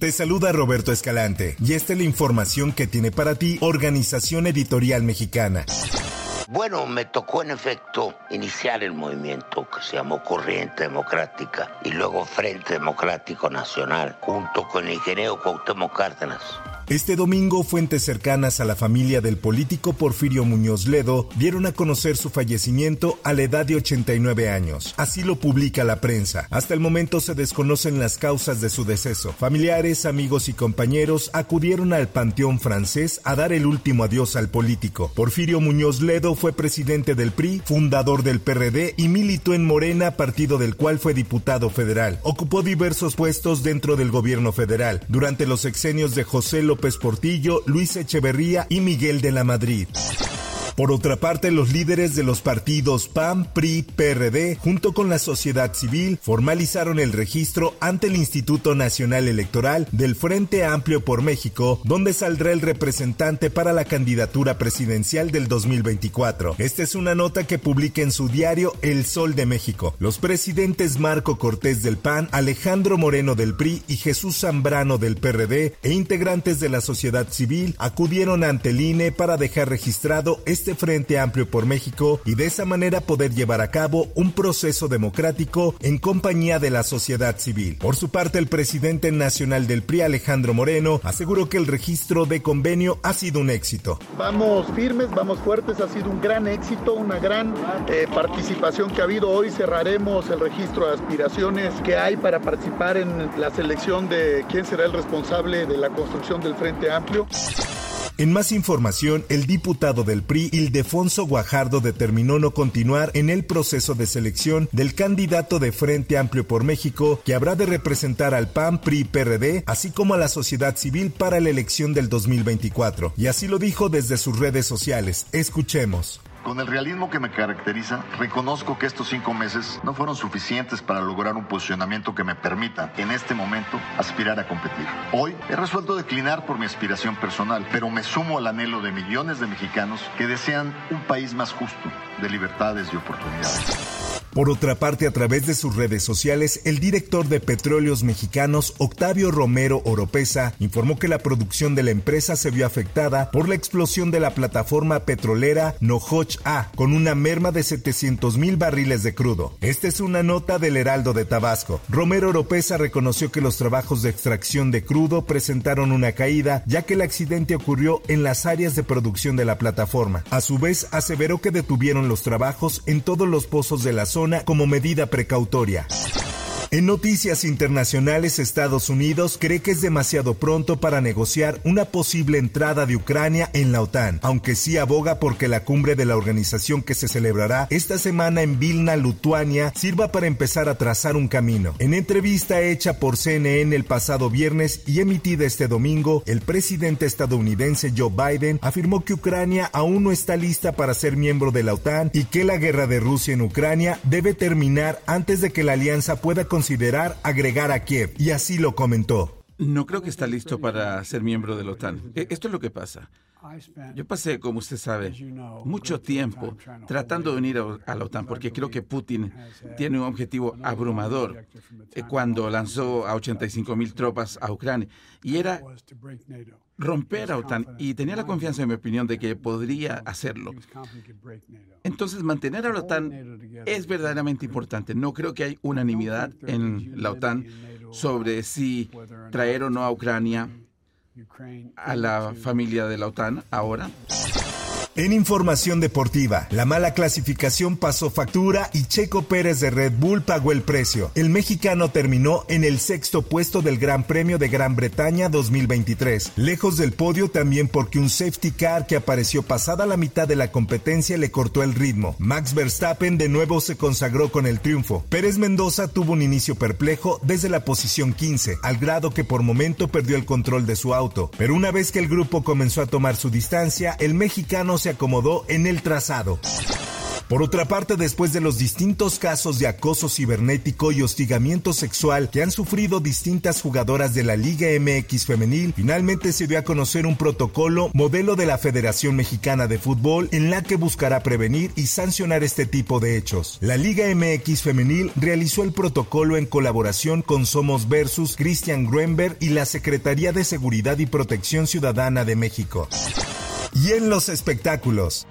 Te saluda Roberto Escalante y esta es la información que tiene para ti Organización Editorial Mexicana. Bueno, me tocó en efecto iniciar el movimiento que se llamó Corriente Democrática y luego Frente Democrático Nacional, junto con el ingeniero Cuauhtémoc Cárdenas. Este domingo, fuentes cercanas a la familia del político Porfirio Muñoz Ledo dieron a conocer su fallecimiento a la edad de 89 años. Así lo publica la prensa. Hasta el momento se desconocen las causas de su deceso. Familiares, amigos y compañeros acudieron al Panteón francés a dar el último adiós al político. Porfirio Muñoz Ledo fue presidente del PRI, fundador del PRD y militó en Morena, partido del cual fue diputado federal. Ocupó diversos puestos dentro del gobierno federal durante los sexenios de José López Portillo, Luis Echeverría y Miguel de la Madrid. Por otra parte, los líderes de los partidos PAN, PRI, PRD, junto con la sociedad civil, formalizaron el registro ante el Instituto Nacional Electoral del Frente Amplio por México, donde saldrá el representante para la candidatura presidencial del 2024. Esta es una nota que publica en su diario El Sol de México. Los presidentes Marco Cortés del PAN, Alejandro Moreno del PRI y Jesús Zambrano del PRD e integrantes de la sociedad civil acudieron ante el INE para dejar registrado este Frente Amplio por México y de esa manera poder llevar a cabo un proceso democrático en compañía de la sociedad civil. Por su parte, el presidente nacional del PRI, Alejandro Moreno, aseguró que el registro de convenio ha sido un éxito. Vamos firmes, vamos fuertes, ha sido un gran éxito, una gran eh, participación que ha habido. Hoy cerraremos el registro de aspiraciones que hay para participar en la selección de quién será el responsable de la construcción del Frente Amplio. En más información, el diputado del PRI, Ildefonso Guajardo, determinó no continuar en el proceso de selección del candidato de Frente Amplio por México, que habrá de representar al PAN, PRI, PRD, así como a la sociedad civil para la elección del 2024. Y así lo dijo desde sus redes sociales. Escuchemos. Con el realismo que me caracteriza, reconozco que estos cinco meses no fueron suficientes para lograr un posicionamiento que me permita, en este momento, aspirar a competir. Hoy he resuelto declinar por mi aspiración personal, pero me sumo al anhelo de millones de mexicanos que desean un país más justo, de libertades y oportunidades. Por otra parte, a través de sus redes sociales, el director de Petróleos Mexicanos, Octavio Romero Oropesa, informó que la producción de la empresa se vio afectada por la explosión de la plataforma petrolera Nohoch A, con una merma de 700 mil barriles de crudo. Esta es una nota del Heraldo de Tabasco. Romero Oropesa reconoció que los trabajos de extracción de crudo presentaron una caída, ya que el accidente ocurrió en las áreas de producción de la plataforma. A su vez, aseveró que detuvieron los trabajos en todos los pozos de la zona como medida precautoria. En noticias internacionales, Estados Unidos cree que es demasiado pronto para negociar una posible entrada de Ucrania en la OTAN, aunque sí aboga porque la cumbre de la organización que se celebrará esta semana en Vilna, Lituania, sirva para empezar a trazar un camino. En entrevista hecha por CNN el pasado viernes y emitida este domingo, el presidente estadounidense Joe Biden afirmó que Ucrania aún no está lista para ser miembro de la OTAN y que la guerra de Rusia en Ucrania debe terminar antes de que la alianza pueda considerar agregar a Kiev, y así lo comentó. No creo que está listo para ser miembro de la OTAN. E- Esto es lo que pasa. Yo pasé, como usted sabe, mucho tiempo tratando de unir a, la OTAN porque creo que Putin tiene un objetivo abrumador eh, cuando lanzó a 85 mil tropas a Ucrania y era romper a OTAN y tenía la confianza, en mi opinión, de que podría hacerlo. Entonces, mantener a la OTAN es verdaderamente importante. No creo que hay unanimidad en la OTAN sobre si traer o no a Ucrania a la familia de la OTAN ahora. En información deportiva, la mala clasificación pasó factura y Checo Pérez de Red Bull pagó el precio. El mexicano terminó en el sexto puesto del Gran Premio de Gran Bretaña 2023, lejos del podio también porque un safety car que apareció pasada la mitad de la competencia le cortó el ritmo. Max Verstappen de nuevo se consagró con el triunfo. Pérez Mendoza tuvo un inicio perplejo desde la posición 15, al grado que por momento perdió el control de su auto, pero una vez que el grupo comenzó a tomar su distancia, el mexicano se acomodó en el trazado. Por otra parte, después de los distintos casos de acoso cibernético y hostigamiento sexual que han sufrido distintas jugadoras de la Liga MX femenil, finalmente se dio a conocer un protocolo modelo de la Federación Mexicana de Fútbol en la que buscará prevenir y sancionar este tipo de hechos. La Liga MX femenil realizó el protocolo en colaboración con Somos Versus, Christian Gruenberg y la Secretaría de Seguridad y Protección Ciudadana de México. Y en los espectáculos.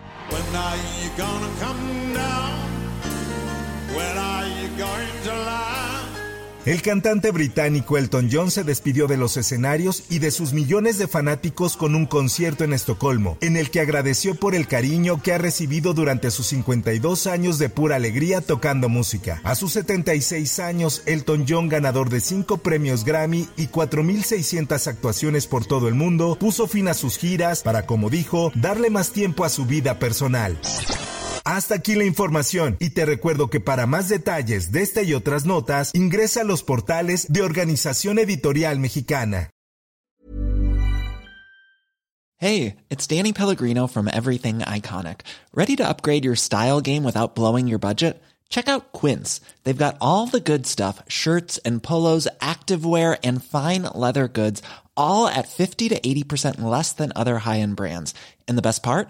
El cantante británico Elton John se despidió de los escenarios y de sus millones de fanáticos con un concierto en Estocolmo, en el que agradeció por el cariño que ha recibido durante sus 52 años de pura alegría tocando música. A sus 76 años, Elton John, ganador de 5 premios Grammy y 4.600 actuaciones por todo el mundo, puso fin a sus giras para, como dijo, darle más tiempo a su vida personal. Hasta aquí la información y te recuerdo que para más detalles de esta y otras notas ingresa a los portales de Organización Editorial Mexicana. Hey, it's Danny Pellegrino from Everything Iconic. Ready to upgrade your style game without blowing your budget? Check out Quince. They've got all the good stuff, shirts and polos, activewear and fine leather goods, all at 50 to 80% less than other high-end brands. And the best part?